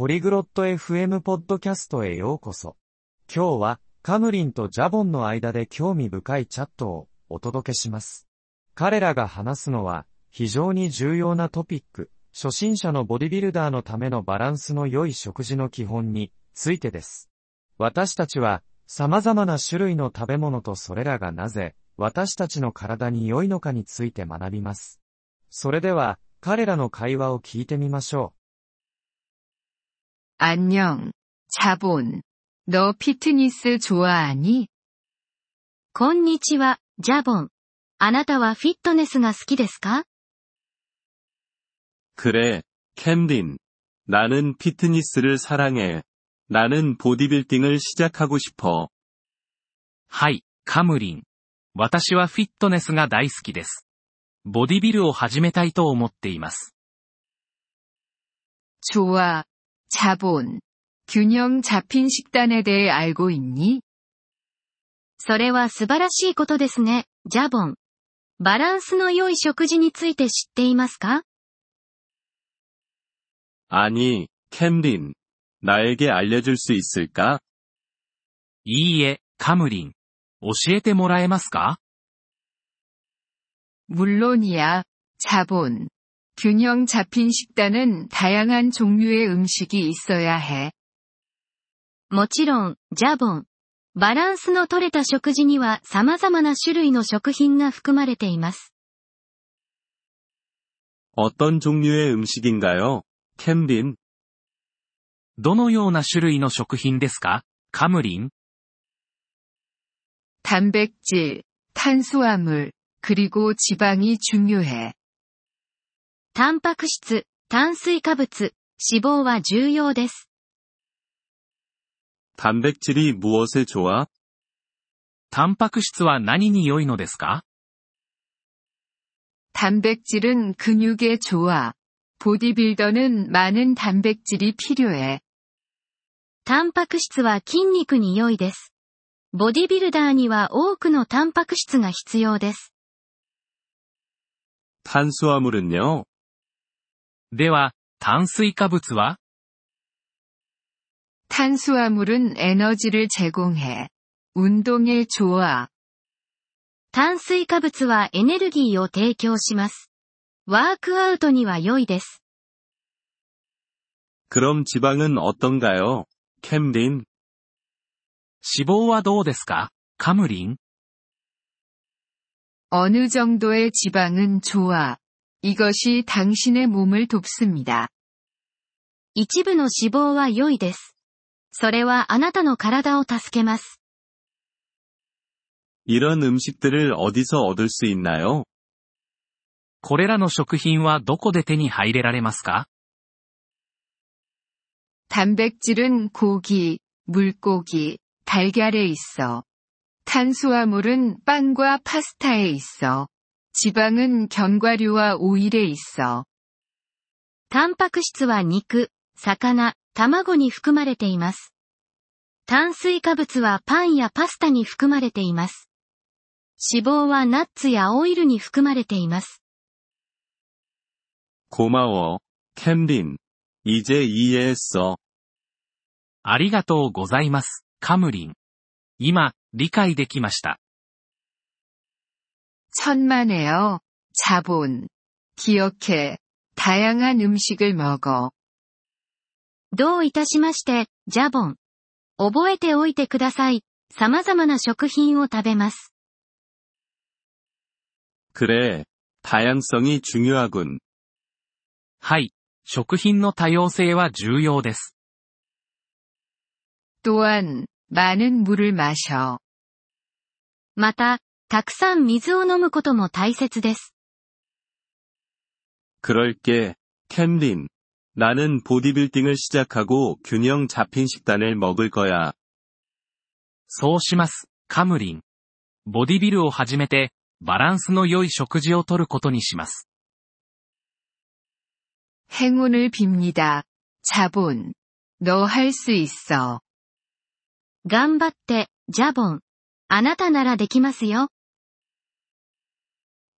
ポリグロット FM ポッドキャストへようこそ。今日はカムリンとジャボンの間で興味深いチャットをお届けします。彼らが話すのは非常に重要なトピック、初心者のボディビルダーのためのバランスの良い食事の基本についてです。私たちは様々な種類の食べ物とそれらがなぜ私たちの体に良いのかについて学びます。それでは彼らの会話を聞いてみましょう 안녕, 자본. 너 피트니스 좋아하니? こんにちは、ジャボン。あなたはフィットネスが好きですか 그래, 캠린. 나는 피트니스를 사랑해. 나는 보디빌딩을 시작하고 싶어. はい、カムリン。私はフィットネスが大好きです。ボディビルを始めたいと思っています。 좋아, 자본. 균형 잡힌 식단에 대해 알고 있니? それは素晴らしいことですね、ジャボン。バランスの良い食事について知っていますか 아니, 캠린. 나에게 알려줄 수 있을까? いいえ、カムリン。教えてもらえますか 물론이야, 자본. 균형 잡힌 식단은 다양한 종류의 음식이 있어야 해. もちろん、ジャボン。バランスの取れた食事には様々な種類の食品が含まれています。 어떤 종류의 음식인가요? 캠린. どのような種類の食品ですかカムリン 단백질, 탄수화물, 그리고 지방이 중요해. タンパク質、炭水化物、脂肪は重要です。 단백질이 무엇에 좋아? タンパク質は何に良いのですか 단백질은 근육에 좋아. 보디빌더는 많은 단백질이 필요해. タンパク質は筋肉に良いです。ボディビルダーには多くのタンパク質が必要です。 탄수화물은요? では、炭水化物は 탄수화물은 에너지를 제공해. 운동에 좋아. 炭水化物はエネルギーを提供します。ワークアウトには良いです。 그럼 지방은 어떤가요? 캠린. 脂肪はどうですかカムリン 어느 정도의 지방은 좋아. 이것이 당신의 몸을 돕습니다. 一部の脂肪は良いです。それはあなたの体を助けます。 이런 음식들을 어디서 얻을 수 있나요? これらの食品はどこで手に入れられますか 단백질은 고기, 물고기, 달걀에 있어. 탄수화물은 빵과 파스타에 있어. 지방은 견과류와 오일에 있어. タンパク質は肉、魚、卵に含まれています。炭水化物はパンやパスタに含まれています。脂肪はナッツやオイルに含まれています。 고마워, 캠린. 이제 이해했어. ありがとうございます、カムリン。今、理解できました。 천만에요. 자본. 기억해. 다양한 음식을 먹어. どういたしまして、ジャボン。覚えておいてください。様々な食品を食べます。 그래. 다양성이 중요하군. はい。食品の多様性は重要です。 또한, 많은 물을 마셔. また、 たくさん水を飲むことも大切です。 그럴게, 캠린. 나는 보디빌딩을 시작하고 균형 잡힌 식단을 먹을 거야. そうします、カムリン。ボディビルを始めて、バランスの良い食事をとることにします。 행운을 빕니다. 자본. 너 할 수 있어. 頑張って、ジャボン。あなたならできますよ。